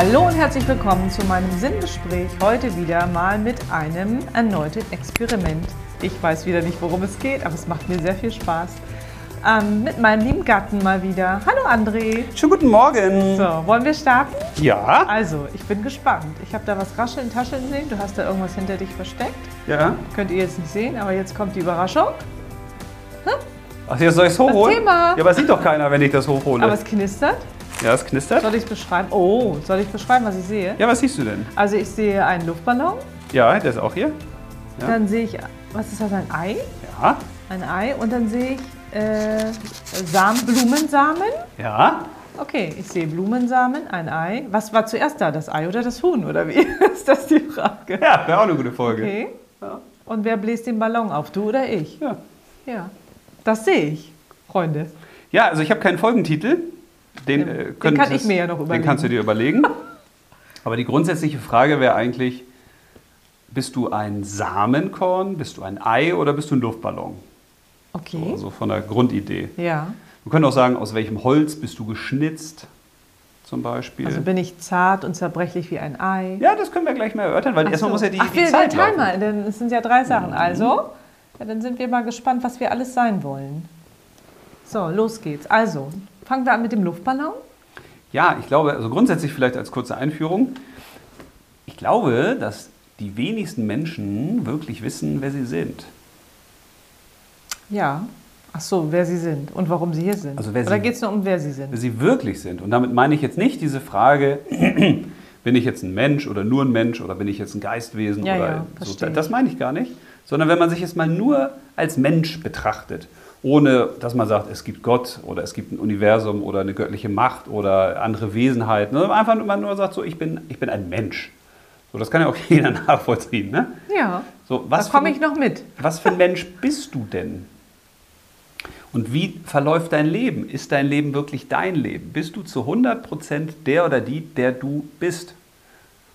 Hallo und herzlich willkommen zu meinem Sinngespräch. Heute wieder mal mit einem erneuten Experiment. Ich weiß wieder nicht, worum es geht, aber es macht mir sehr viel Spaß. Ähm, mit meinem lieben Gatten mal wieder. Hallo André. Schönen guten Morgen. So, wollen wir starten? Ja. Also, ich bin gespannt. Ich habe da was rascheln, tascheln sehen. Du hast da irgendwas hinter dich versteckt. Ja. Könnt ihr jetzt nicht sehen, aber jetzt kommt die Überraschung. Ach, jetzt soll ich es hochholen? Thema. Ja, aber sieht doch keiner, wenn ich das hochhole. Aber es knistert. Ja, es knistert. Soll ich es beschreiben? Oh, soll ich beschreiben, was ich sehe? Ja, was siehst du denn? Also, ich sehe einen Luftballon. Ja, der ist auch hier. Ja. Dann sehe ich, was ist das, ein Ei? Ja. Ein Ei. Und dann sehe ich äh, Samen, Blumensamen. Ja. Okay, ich sehe Blumensamen, ein Ei. Was war zuerst da, das Ei oder das Huhn? Oder wie ist das die Frage? Ja, wäre auch eine gute Folge. Okay. Ja. Und wer bläst den Ballon auf, du oder ich? Ja. Ja, das sehe ich, Freunde. ja, also ich habe keinen Folgentitel. Den, Den- äh, den kann ich mir ja noch Den überlegen. kannst du dir überlegen. Aber die grundsätzliche Frage wäre eigentlich, bist du ein Samenkorn, bist du ein Ei oder bist du ein Luftballon? Okay. Also von der Grundidee. Ja, Wir können auch sagen, aus welchem Holz bist du geschnitzt, zum Beispiel. also bin ich zart und zerbrechlich wie ein Ei. ja, das können wir gleich mal erörtern, weil Ach erstmal so. muss ja die, Ach, die wir, Zeit wir teilen laufen. mal, denn es sind ja drei Sachen. Also, ja, dann sind wir mal gespannt, was wir alles sein wollen. So, los geht's. Also, fangen wir an mit dem Luftballon. Ja, ich glaube, also grundsätzlich vielleicht als kurze Einführung. Ich glaube, dass die wenigsten Menschen wirklich wissen, wer sie sind. Ja. Ach so, wer sie sind und warum sie hier sind. Also wer Oder geht es nur um, wer sie Wer sind? sie wirklich sind. Und damit meine ich jetzt nicht diese Frage, bin ich jetzt ein Mensch oder nur ein Mensch oder bin ich jetzt ein Geistwesen Ja, oder ja, so. Das meine ich gar nicht. Sondern wenn man sich jetzt mal nur als Mensch betrachtet, ohne dass man sagt, es gibt Gott oder es gibt ein Universum oder eine göttliche Macht oder andere Wesenheiten, sondern einfach nur, man nur sagt, so, ich bin, ich bin ein Mensch. So, das kann ja auch jeder nachvollziehen. Ne? Ja, So, da was, komme ich noch mit. was für ein Mensch bist du denn? Und wie verläuft dein Leben? Ist dein Leben wirklich dein Leben? Bist du zu 100% der oder die, der du bist?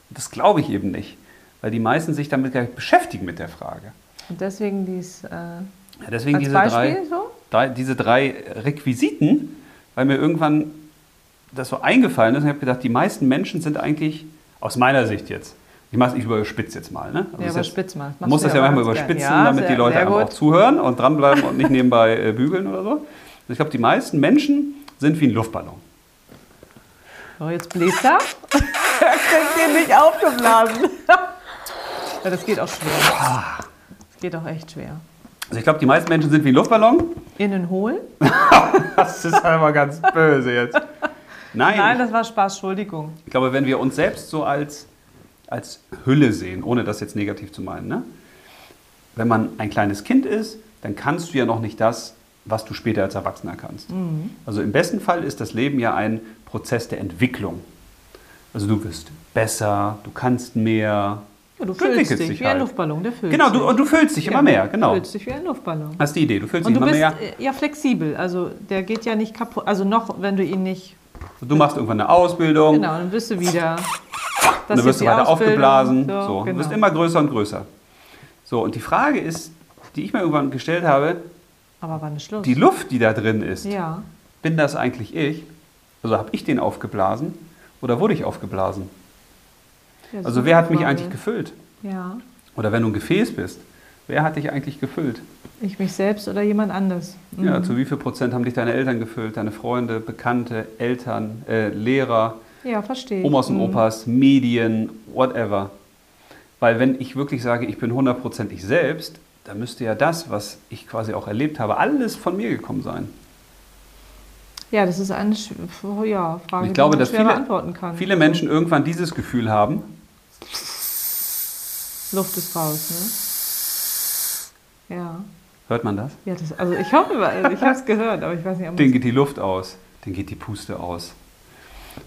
Und das glaube ich eben nicht, weil die meisten sich damit gar nicht beschäftigen mit der Frage. Und deswegen dies äh, deswegen als diese Beispiel drei, so? drei, diese drei Requisiten, weil mir irgendwann das so eingefallen ist und ich habe gedacht, die meisten Menschen sind eigentlich, aus meiner Sicht jetzt, ich mache es ich überspitze jetzt mal, ne? Also Ja, überspitz mal. Das muss das ja manchmal überspitzen, Ja, damit die sehr- Leute sehr einfach auch zuhören und dranbleiben und nicht nebenbei äh, bügeln oder so. Ich glaube, die meisten Menschen sind wie ein Luftballon. So, jetzt bläst er. er kriegt den nicht aufgeblasen. ja, das geht auch schwer. Das geht auch echt schwer. Also ich glaube, die meisten Menschen sind wie ein Luftballon. Innen hohl? Das ist einfach ganz böse jetzt. Nein, Nein, das war Spaß, Entschuldigung. ich glaube, wenn wir uns selbst so als, als Hülle sehen, ohne das jetzt negativ zu meinen, ne? wenn man ein kleines Kind ist, dann kannst du ja noch nicht das, was du später als Erwachsener kannst. Also im besten Fall ist das Leben ja ein Prozess der Entwicklung. Also du wirst besser, du kannst mehr. Ja, du Du füllst dich dich wie ein halt. Luftballon, der füllt Genau, du, und du füllst dich immer mehr, genau. Du füllst dich wie ein Luftballon. Das ist die Idee, du füllst Und dich du immer bist mehr. äh, ja flexibel, also der geht ja nicht kaputt. Also noch, wenn du ihn nicht. Du machst irgendwann eine Ausbildung, Genau, dann wirst du wieder. Das dann wirst du weiter Ausbildung. aufgeblasen. So, So, Du genau. wirst immer größer und größer. So, und die Frage ist, die ich mir irgendwann gestellt habe, Aber wann ist Schluss? die Luft, die da drin ist, ja. bin das eigentlich ich? Also habe ich den aufgeblasen oder wurde ich aufgeblasen? Ja, Also so wer hat mich eigentlich gefüllt? Ja, Oder wenn du ein Gefäß bist, wer hat dich eigentlich gefüllt? ich mich selbst oder jemand anders. Mhm. Ja, zu wie viel Prozent haben dich deine Eltern gefüllt, deine Freunde, Bekannte, Eltern, äh, Lehrer, Ja, verstehe. Omas und Mhm. Opas, Medien, whatever. Weil wenn ich wirklich sage, ich bin 100% ich selbst, dann müsste ja das, was ich quasi auch erlebt habe, alles von mir gekommen sein. Ja, das ist eine ja, Frage, ich glaube, die man dass viele, beantworten kann. viele Menschen irgendwann dieses Gefühl haben, Luft ist raus, ne? Ja. hört man das? ja das, also ich hoffe, ich habe es gehört, aber ich weiß nicht, ob man's- geht die Luft aus, denen geht die Puste aus.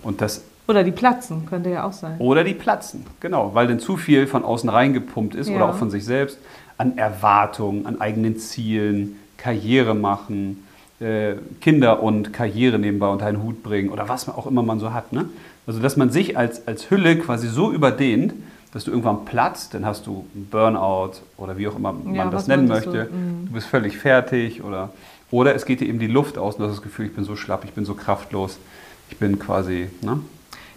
Und das, Oder die platzen, könnte ja auch sein. oder die platzen, genau, weil dann zu viel von außen reingepumpt ist Ja. oder auch von sich selbst an Erwartungen, an eigenen Zielen, Karriere machen, äh, Kinder und Karriere nebenbei unter einen Hut bringen oder was auch immer man so hat. Ne? Also, dass man sich als, als Hülle quasi so überdehnt, dass du irgendwann platzt, dann hast du einen Burnout oder wie auch immer man Ja, das nennen möchte. mm. du bist völlig fertig oder, oder es geht dir eben die Luft aus und du hast das Gefühl, ich bin so schlapp, ich bin so kraftlos, ich bin quasi. Ne?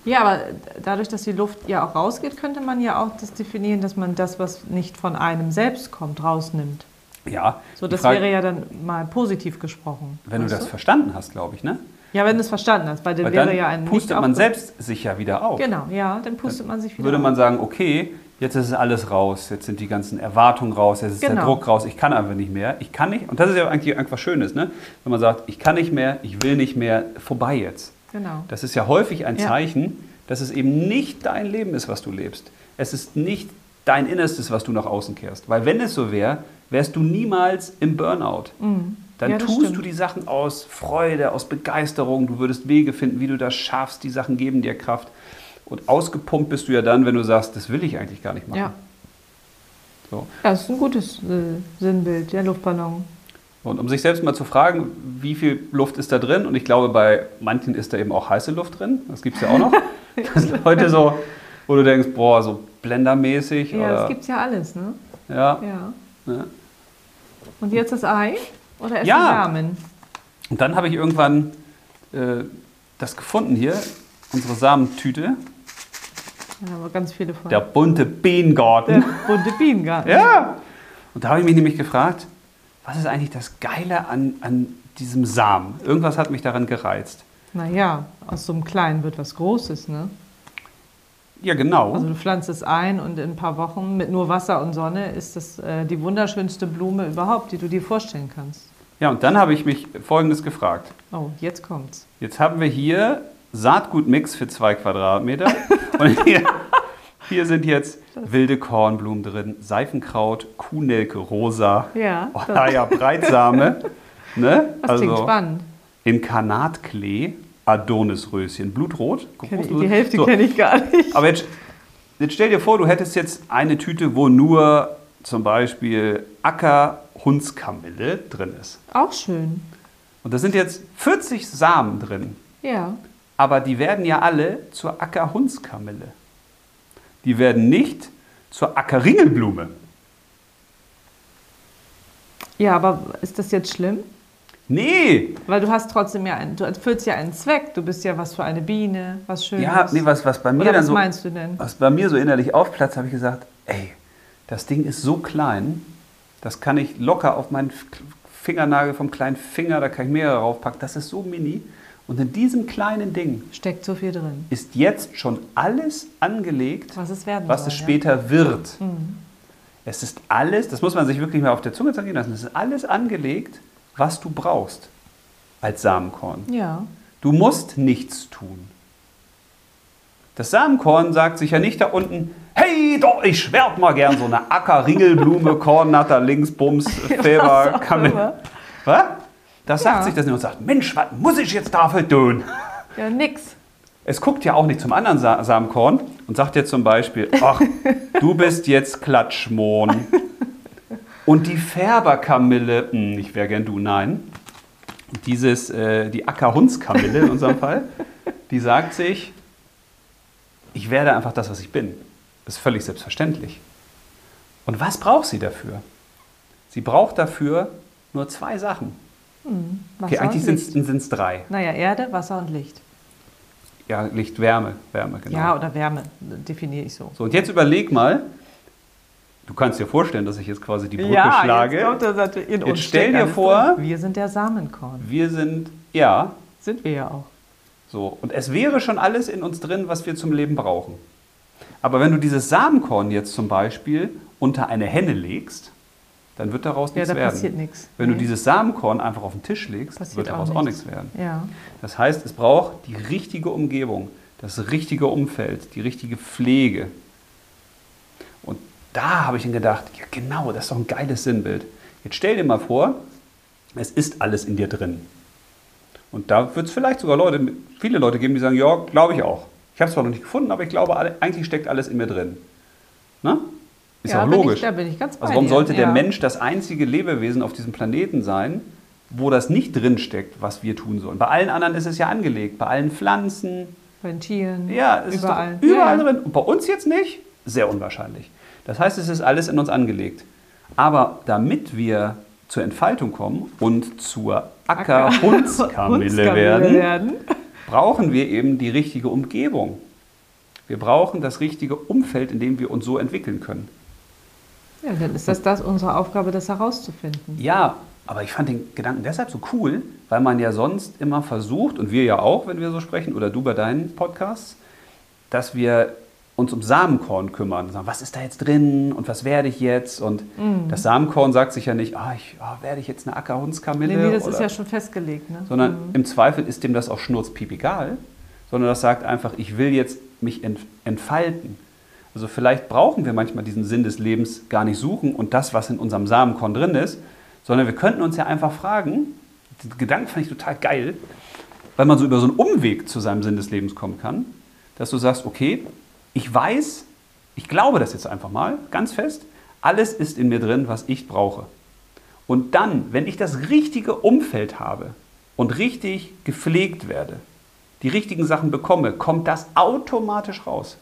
Ja, aber dadurch, dass die Luft ja auch rausgeht, könnte man ja auch das definieren, dass man das, was nicht von einem selbst kommt, rausnimmt. Ja. So, das Frage- wäre ja dann mal positiv gesprochen. Wenn du das verstanden hast, glaube ich, ne? Ja, wenn du es verstanden hast, weil dann Weil wäre dann ja ein pustet man selbst sich ja wieder auf. Genau, ja, dann pustet man sich wieder Würde auf. man sagen, okay, jetzt ist alles raus, jetzt sind die ganzen Erwartungen raus, jetzt ist der Genau. Druck raus, ich kann einfach nicht mehr, ich kann nicht, und das ist ja eigentlich einfach Schönes, ne? wenn man sagt, ich kann nicht mehr, ich will nicht mehr, vorbei jetzt. Genau. Das ist ja häufig ein Ja. Zeichen, dass es eben nicht dein Leben ist, was du lebst. Es ist nicht dein Innerstes, was du nach außen kehrst. Weil wenn es so wäre, wärst du niemals im Burnout. Dann. Ja, tust stimmt. du die Sachen aus Freude, aus Begeisterung. Du würdest Wege finden, wie du das schaffst. Die Sachen geben dir Kraft. Und ausgepumpt bist du ja dann, wenn du sagst, das will ich eigentlich gar nicht machen. Ja. So. ja, das ist ein gutes äh, Sinnbild, der Luftballon. Und um sich selbst mal zu fragen, wie viel Luft ist da drin? Und ich glaube, bei manchen ist da eben auch heiße Luft drin. Das gibt es ja auch noch. Das sind Leute so, wo du denkst, boah, so blendermäßig. Ja, oder, das gibt es ja alles, ne? ja, Ja. ja. Und jetzt das Ei oder erst Ja. Samen? Und dann habe ich irgendwann äh, das gefunden hier, unsere Samentüte, Da haben wir ganz viele von. der bunte Bienengarten. Der bunte Bienengarten. Ja. Und da habe ich mich nämlich gefragt, was ist eigentlich das Geile an, an diesem Samen? Irgendwas hat mich daran gereizt. Naja, aus so einem Kleinen wird was Großes, ne? Ja, genau. Also du pflanzt es ein und in ein paar Wochen mit nur Wasser und Sonne ist das äh, die wunderschönste Blume überhaupt, die du dir vorstellen kannst. Ja, und dann habe ich mich Folgendes gefragt. Oh, jetzt kommt's. Jetzt haben wir hier Saatgutmix für zwei Quadratmeter. Und hier, hier sind jetzt wilde Kornblumen drin, Seifenkraut, Kuhnelke rosa, Ja, oh, ja, Breitsamen. Ne? das klingt spannend. Inkarnatklee, Adonisröschen, Blutrot. Groß- die Hälfte So, kenne ich gar nicht. Aber jetzt, jetzt stell dir vor, du hättest jetzt eine Tüte, wo nur zum Beispiel Acker-Hundskamille drin ist. Auch schön. Und da sind jetzt 40 Samen drin. Ja. Aber die werden ja alle zur Ackerhundskamille. Die werden nicht zur Ackerringelblume. Ja, aber ist das jetzt schlimm? Nee! Weil du hast trotzdem ja einen, du erfüllst ja einen Zweck. Du bist ja was für eine Biene, was Schönes. Ja, nee, was, was bei mir Oder dann was so, meinst du denn? was bei mir so innerlich aufplatzt, habe ich gesagt, ey, das Ding ist so klein, das kann ich locker auf meinen Fingernagel vom kleinen Finger, da kann ich mehrere raufpacken, das ist so mini. Und in diesem kleinen Ding Steckt so viel drin. ist jetzt schon alles angelegt, Was es werden was soll. es später wird. Mhm. Es ist alles, das muss man sich wirklich mal auf der Zunge zergehen lassen, es ist alles angelegt, was du brauchst als Samenkorn. Ja. Du musst nichts tun. Das Samenkorn sagt sich ja nicht da unten, hey, doch, ich werd mal gern so eine Acker, Ringelblume, Kornnatter, links, Bums, Feber, Kamel. Was? Das Ja. sagt sich das nicht und sagt, Mensch, was muss ich jetzt dafür tun? Ja, nix. Es guckt ja auch nicht zum anderen Sa Samenkorn und sagt dir zum Beispiel, ach, du bist jetzt Klatschmohn. Und die Färberkamille, hm, ich wäre gern du, nein. Dieses, äh, die Ackerhundskamille in unserem Fall, die sagt sich, ich werde einfach das, was ich bin. Das ist völlig selbstverständlich. Und was braucht sie dafür? Sie braucht dafür nur zwei Sachen. Wasser Okay, eigentlich sind es drei. Naja, Erde, Wasser und Licht. Ja, Licht, Wärme, Wärme, genau. Ja, oder Wärme, definiere ich so. So, und jetzt überleg mal, du kannst dir vorstellen, dass ich jetzt quasi die Brücke ja, schlage. Jetzt, kommt das natürlich in Jetzt uns stell steckt dir vor- drin. wir sind der Samenkorn. Wir sind, ja, Sind wir ja auch. so. Und es wäre schon alles in uns drin, was wir zum Leben brauchen. Aber wenn du dieses Samenkorn jetzt zum Beispiel unter eine Henne legst, dann wird daraus Ja, nichts da werden. passiert nichts. Wenn du Nee. dieses Samenkorn einfach auf den Tisch legst, Passiert wird auch daraus auch nichts. nichts werden. Ja. Das heißt, es braucht die richtige Umgebung, das richtige Umfeld, die richtige Pflege. Da habe ich dann gedacht, ja genau, das ist doch ein geiles Sinnbild. Jetzt stell dir mal vor, es ist alles in dir drin. Und da wird es vielleicht sogar Leute, viele Leute geben, die sagen, ja, glaube ich auch. Ich habe es zwar noch nicht gefunden, aber ich glaube, eigentlich steckt alles in mir drin. Ne? Ist ja, auch logisch. Ich, da bin ich ganz bei Also warum dir. sollte der ja. Mensch das einzige Lebewesen auf diesem Planeten sein, wo das nicht drinsteckt, was wir tun sollen? Bei allen anderen ist es ja angelegt, bei allen Pflanzen, Bei den Tieren, ja, es überall. ist überall ja. drin. Und bei uns jetzt nicht? Sehr unwahrscheinlich. Das heißt, es ist alles in uns angelegt. Aber damit wir zur Entfaltung kommen und zur Ackerhundskamille Hundskamille werden, werden. brauchen wir eben die richtige Umgebung. Wir brauchen das richtige Umfeld, in dem wir uns so entwickeln können. Ja, dann ist das, das unsere Aufgabe, das herauszufinden. Ja, aber ich fand den Gedanken deshalb so cool, weil man ja sonst immer versucht, und wir ja auch, wenn wir so sprechen, oder du bei deinen Podcasts, dass wir uns um Samenkorn kümmern. Sagen, was ist da jetzt drin und was werde ich jetzt? Und Mhm. das Samenkorn sagt sich ja nicht, ah, ich, ah, werde ich jetzt eine Ackerhundskamille? Nee, nee, das oder, ist ja schon festgelegt. Ne? sondern Mhm. im Zweifel ist dem das auch schnurzpiep egal, sondern das sagt einfach, ich will jetzt mich ent entfalten. Also vielleicht brauchen wir manchmal diesen Sinn des Lebens gar nicht suchen und das, was in unserem Samenkorn drin ist, sondern wir könnten uns ja einfach fragen, den Gedanken fand ich total geil, weil man so über so einen Umweg zu seinem Sinn des Lebens kommen kann, dass du sagst, okay, ich weiß, ich glaube das jetzt einfach mal ganz fest, alles ist in mir drin, was ich brauche. Und dann, wenn ich das richtige Umfeld habe und richtig gepflegt werde, die richtigen Sachen bekomme, kommt das automatisch raus.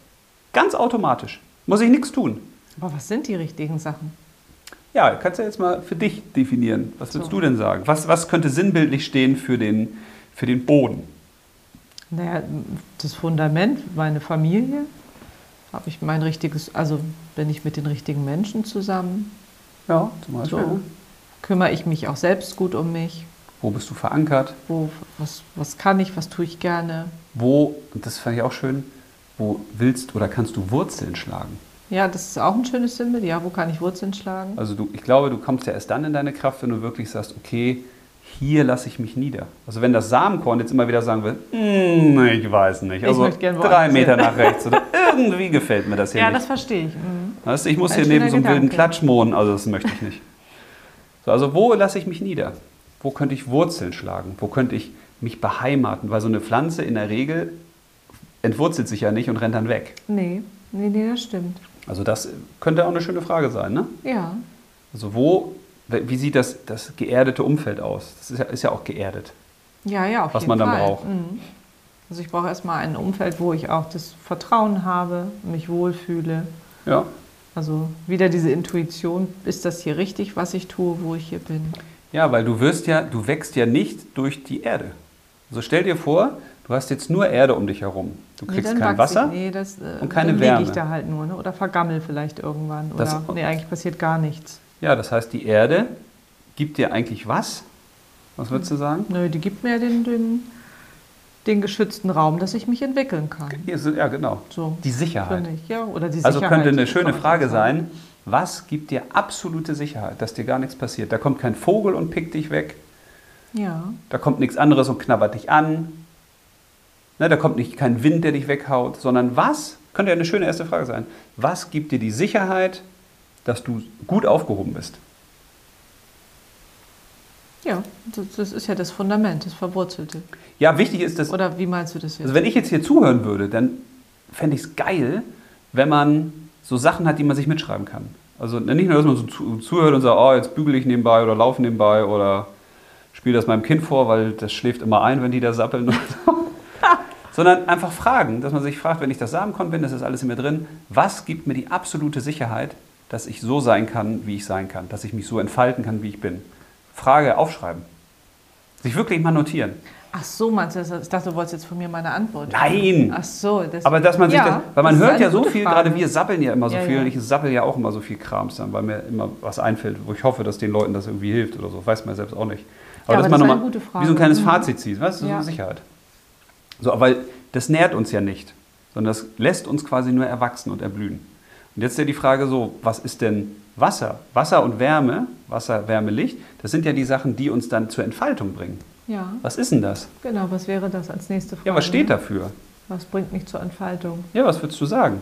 Ganz automatisch. Muss ich nichts tun. Aber was sind die richtigen Sachen? Ja, kannst du jetzt mal für dich definieren. Was würdest So. du denn sagen? Was, was könnte sinnbildlich stehen für den, für den Boden? Naja, das Fundament, meine Familie, habe ich mein richtiges, also bin ich mit den richtigen Menschen zusammen, Ja, zum Beispiel. so kümmere ich mich auch selbst gut um mich, Wo bist du verankert? wo, was, was kann ich, was tue ich gerne. Wo, und das fand ich auch schön, wo willst oder kannst du Wurzeln schlagen? Ja, das ist auch ein schönes Symbol. Ja, wo kann ich Wurzeln schlagen? Also du, ich glaube, du kommst ja erst dann in deine Kraft, wenn du wirklich sagst, okay, hier lasse ich mich nieder. Also wenn das Samenkorn jetzt immer wieder sagen will, "Hm, ich weiß nicht, Ich also drei Meter hin." nach rechts oder irgendwie gefällt mir das hier Ja, nicht. das verstehe ich. Mhm. Weißt ich muss Ein hier neben so einem wilden Gedanke. Klatschmohn, also das möchte ich nicht. So, also wo lasse ich mich nieder? Wo könnte ich Wurzeln schlagen? Wo könnte ich mich beheimaten? Weil so eine Pflanze in der Regel entwurzelt sich ja nicht und rennt dann weg. Nee, nee, nee, das stimmt. Also das könnte auch eine schöne Frage sein, ne? Ja, Also wo, wie sieht das, das geerdete Umfeld aus? Das ist ja, ist ja auch geerdet. ja, ja, auf Was jeden man dann Fall. braucht. Mhm. Also ich brauche erstmal ein Umfeld, wo ich auch das Vertrauen habe, mich wohlfühle. Ja. Also wieder diese Intuition, ist das hier richtig, was ich tue, wo ich hier bin? Ja, weil du wirst ja, du wächst ja nicht durch die Erde. Also stell dir vor, du hast jetzt nur Erde um dich herum. Du Nee, kriegst dann kein Wasser. Ich, nee, das, äh, und keine dann Wärme. ich da halt nur, ne? oder vergammel vielleicht irgendwann. Das- Oder, nee, eigentlich passiert gar nichts. Ja, das heißt, die Erde gibt dir eigentlich was? Was würdest du sagen? Nö, die gibt mir den, den, den geschützten Raum, dass ich mich entwickeln kann. Ja, genau. So, Die Sicherheit. ich. Ja, oder die Also Sicherheit, könnte eine schöne Frage sein, was gibt dir absolute Sicherheit, dass dir gar nichts passiert? Da kommt kein Vogel und pickt dich weg, Ja, da kommt nichts anderes und knabbert dich an, ne, da kommt nicht kein Wind, der dich weghaut, sondern was, könnte ja eine schöne erste Frage sein, was gibt dir die Sicherheit, dass du gut aufgehoben bist? ja das, das ist ja das Fundament, das Verwurzelte. Ja, wichtig ist, dass Oder wie meinst du das jetzt? Also wenn ich jetzt hier zuhören würde, dann fände ich es geil, wenn man so Sachen hat, die man sich mitschreiben kann. Also nicht nur, dass man so zu, zuhört und sagt, oh, jetzt bügele ich nebenbei oder laufe nebenbei oder spiele das meinem Kind vor, weil das schläft immer ein, wenn die da sappeln. Sondern einfach fragen, dass man sich fragt, wenn ich das Samenkorn bin, das ist alles in mir drin, was gibt mir die absolute Sicherheit, dass ich so sein kann, wie ich sein kann, dass ich mich so entfalten kann, wie ich bin. Frage aufschreiben. Sich wirklich mal notieren. Ach so, meinst du das? Ich dachte, du wolltest jetzt von mir meine Antwort. Nein! Ach so. Das, Aber dass man sich ja, das, weil man das hört ja so viel, Frage. gerade wir sappeln ja immer so Ja, viel ja. und ich sappel ja auch immer so viel Krams dann, weil mir immer was einfällt, wo ich hoffe, dass den Leuten das irgendwie hilft oder so. Weiß man selbst auch nicht. aber dass das man nochmal wie so ein kleines Mhm. Fazit zieht, weißt du, so Sicherheit. So, aber das nährt uns ja nicht, sondern das lässt uns quasi nur erwachsen und erblühen. Und jetzt ist ja die Frage so, was ist denn Wasser? Wasser und Wärme, Wasser, Wärme, Licht, das sind ja die Sachen, die uns dann zur Entfaltung bringen. Ja, Was ist denn das? genau. Was wäre das als nächste Frage? Ja, was steht dafür? Was bringt mich zur Entfaltung? Ja, was würdest du sagen?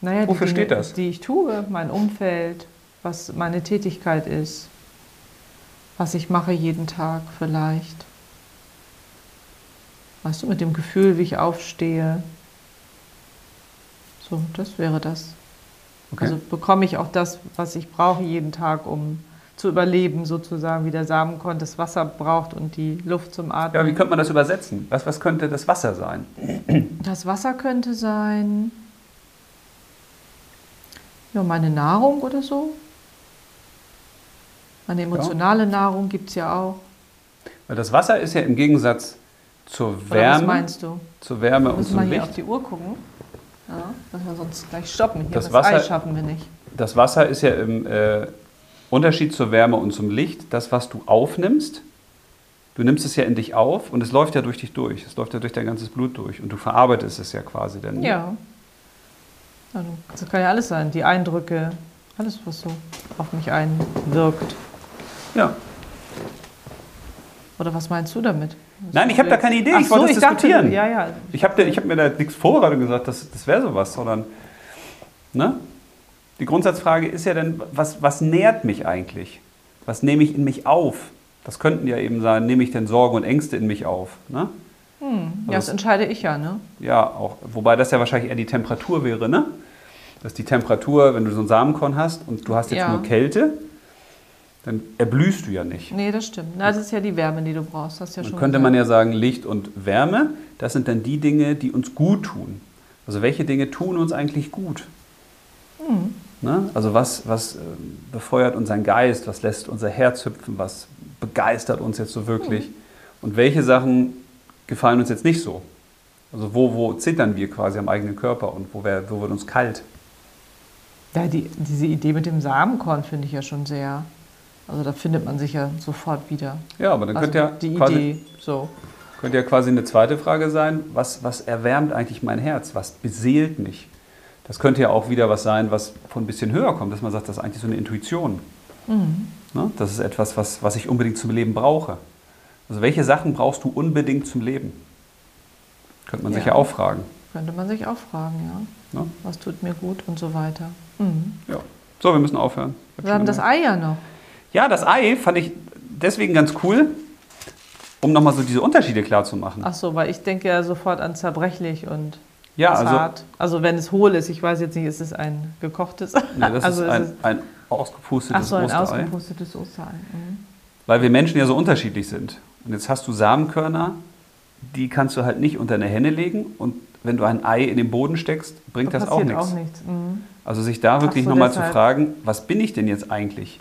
Naja, die Wofür Dinge, steht das? Die ich tue, mein Umfeld, was meine Tätigkeit ist, was ich mache jeden Tag vielleicht. Weißt du, mit dem Gefühl, wie ich aufstehe. So, das wäre das. Okay. Also bekomme ich auch das, was ich brauche jeden Tag, um zu überleben, sozusagen, wie der Samenkorn das Wasser braucht und die Luft zum Ja, Atmen. wie könnte man das übersetzen? Was, was könnte das Wasser sein? Das Wasser könnte sein, ja, meine Nahrung oder so. Meine emotionale Nahrung gibt es ja auch. Weil das Wasser ist ja im Gegensatz zur Oder was Wärme, meinst du? zur Wärme und Müssen wir zum hier auf Licht. die Uhr gucken? Dass wir sonst gleich stoppen. Hier Das das, Wasser- Ei schaffen wir nicht. Das Wasser ist ja im äh, Unterschied zur Wärme und zum Licht, das, was du aufnimmst, du nimmst es ja in dich auf und es läuft ja durch dich durch. Es läuft ja durch dein ganzes Blut durch und du verarbeitest es ja quasi dann. Ja. Also, das kann ja alles sein. Die Eindrücke, alles, was so auf mich einwirkt. ja. Oder was meinst du damit? Nein, ich habe da keine Idee. Ach ich so, wollte es ich dachte, diskutieren. ja, ja. Ich habe hab mir da nichts vorbereitet und gesagt, das, das wäre sowas, sondern ne? die Grundsatzfrage ist ja dann, was, was nährt mich eigentlich? Was nehme ich in mich auf? Das könnten ja eben sein, nehme ich denn Sorgen und Ängste in mich auf? Ne? Hm, Also ja, das es- entscheide ich ja, ne? Ja, auch, wobei das ja wahrscheinlich eher die Temperatur wäre, ne? Dass die Temperatur, wenn du so einen Samenkorn hast und du hast jetzt Ja. nur Kälte, dann erblühst du ja nicht. Nee, das stimmt. Na, das ist ja die Wärme, die du brauchst. Hast ja Dann schon könnte gesagt. man ja sagen, Licht und Wärme, das sind dann die Dinge, die uns gut tun. Also welche Dinge tun uns eigentlich gut? Hm. Ne? Also was, was ähm, befeuert unseren Geist, was lässt unser Herz hüpfen, was begeistert uns jetzt so wirklich? Hm. Und welche Sachen gefallen uns jetzt nicht so? Also wo, wo zittern wir quasi am eigenen Körper und wo, wär, wo wird uns kalt? Ja, die, diese Idee mit dem Samenkorn finde ich ja schon sehr. Also da findet man sich ja sofort wieder. Ja, aber dann Also könnte, ja die quasi, Idee, so. könnte ja quasi eine zweite Frage sein, was, was erwärmt eigentlich mein Herz? Was beseelt mich? Das könnte ja auch wieder was sein, was von ein bisschen höher kommt, dass man sagt, das ist eigentlich so eine Intuition. Mhm. Ne? Das ist etwas, was, was ich unbedingt zum Leben brauche. Also welche Sachen brauchst du unbedingt zum Leben? Könnte man sich Ja. ja auch fragen. Könnte man sich auch fragen, ja. Ne? Was tut mir gut und so weiter. Mhm. Ja. So, wir müssen aufhören. Wir haben das. Ei ja noch. Ja, das Ei fand ich deswegen ganz cool, um nochmal so diese Unterschiede klar zu machen. Ach so, weil ich denke ja sofort an zerbrechlich und ja, also. Also wenn es hohl ist, ich weiß jetzt nicht, ist es ein gekochtes? nee, das also ist ein, ein ausgepustetes Ach so, ein Osterei. ausgepustetes Osterei. Mhm. Weil wir Menschen ja so unterschiedlich sind. Und jetzt hast du Samenkörner, die kannst du halt nicht unter eine Henne legen. Und wenn du ein Ei in den Boden steckst, bringt Da das auch nichts. auch nichts. Mhm. Also sich da wirklich so, nochmal zu fragen, was bin ich denn jetzt eigentlich?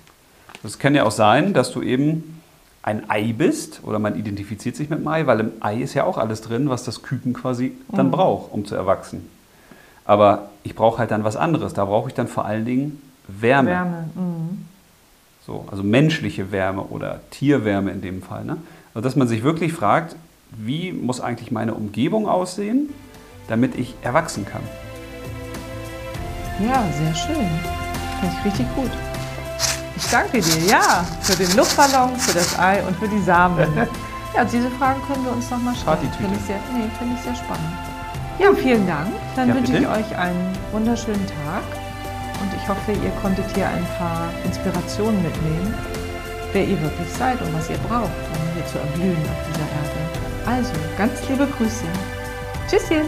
Das kann ja auch sein, dass du eben ein Ei bist oder man identifiziert sich mit dem Ei, weil im Ei ist ja auch alles drin, was das Küken quasi dann Mhm. braucht, um zu erwachsen. Aber ich brauche halt dann was anderes. Da brauche ich dann vor allen Dingen Wärme. Wärme. Mhm. So, also menschliche Wärme oder Tierwärme in dem Fall. Ne? Also dass man sich wirklich fragt, wie muss eigentlich meine Umgebung aussehen, damit ich erwachsen kann. Ja, sehr schön. Finde ich richtig gut. Danke dir, ja, für den Luftballon, für das Ei und für die Samen. ja, diese Fragen können wir uns nochmal stellen. Finde ich, sehr, nee, finde ich sehr spannend. Ja, vielen Dank. Dann Ja, wünsche ich euch einen wunderschönen Tag und ich hoffe, ihr konntet hier ein paar Inspirationen mitnehmen, wer ihr wirklich seid und was ihr braucht, um hier zu erblühen auf dieser Erde. Also, ganz liebe Grüße. Tschüsschen.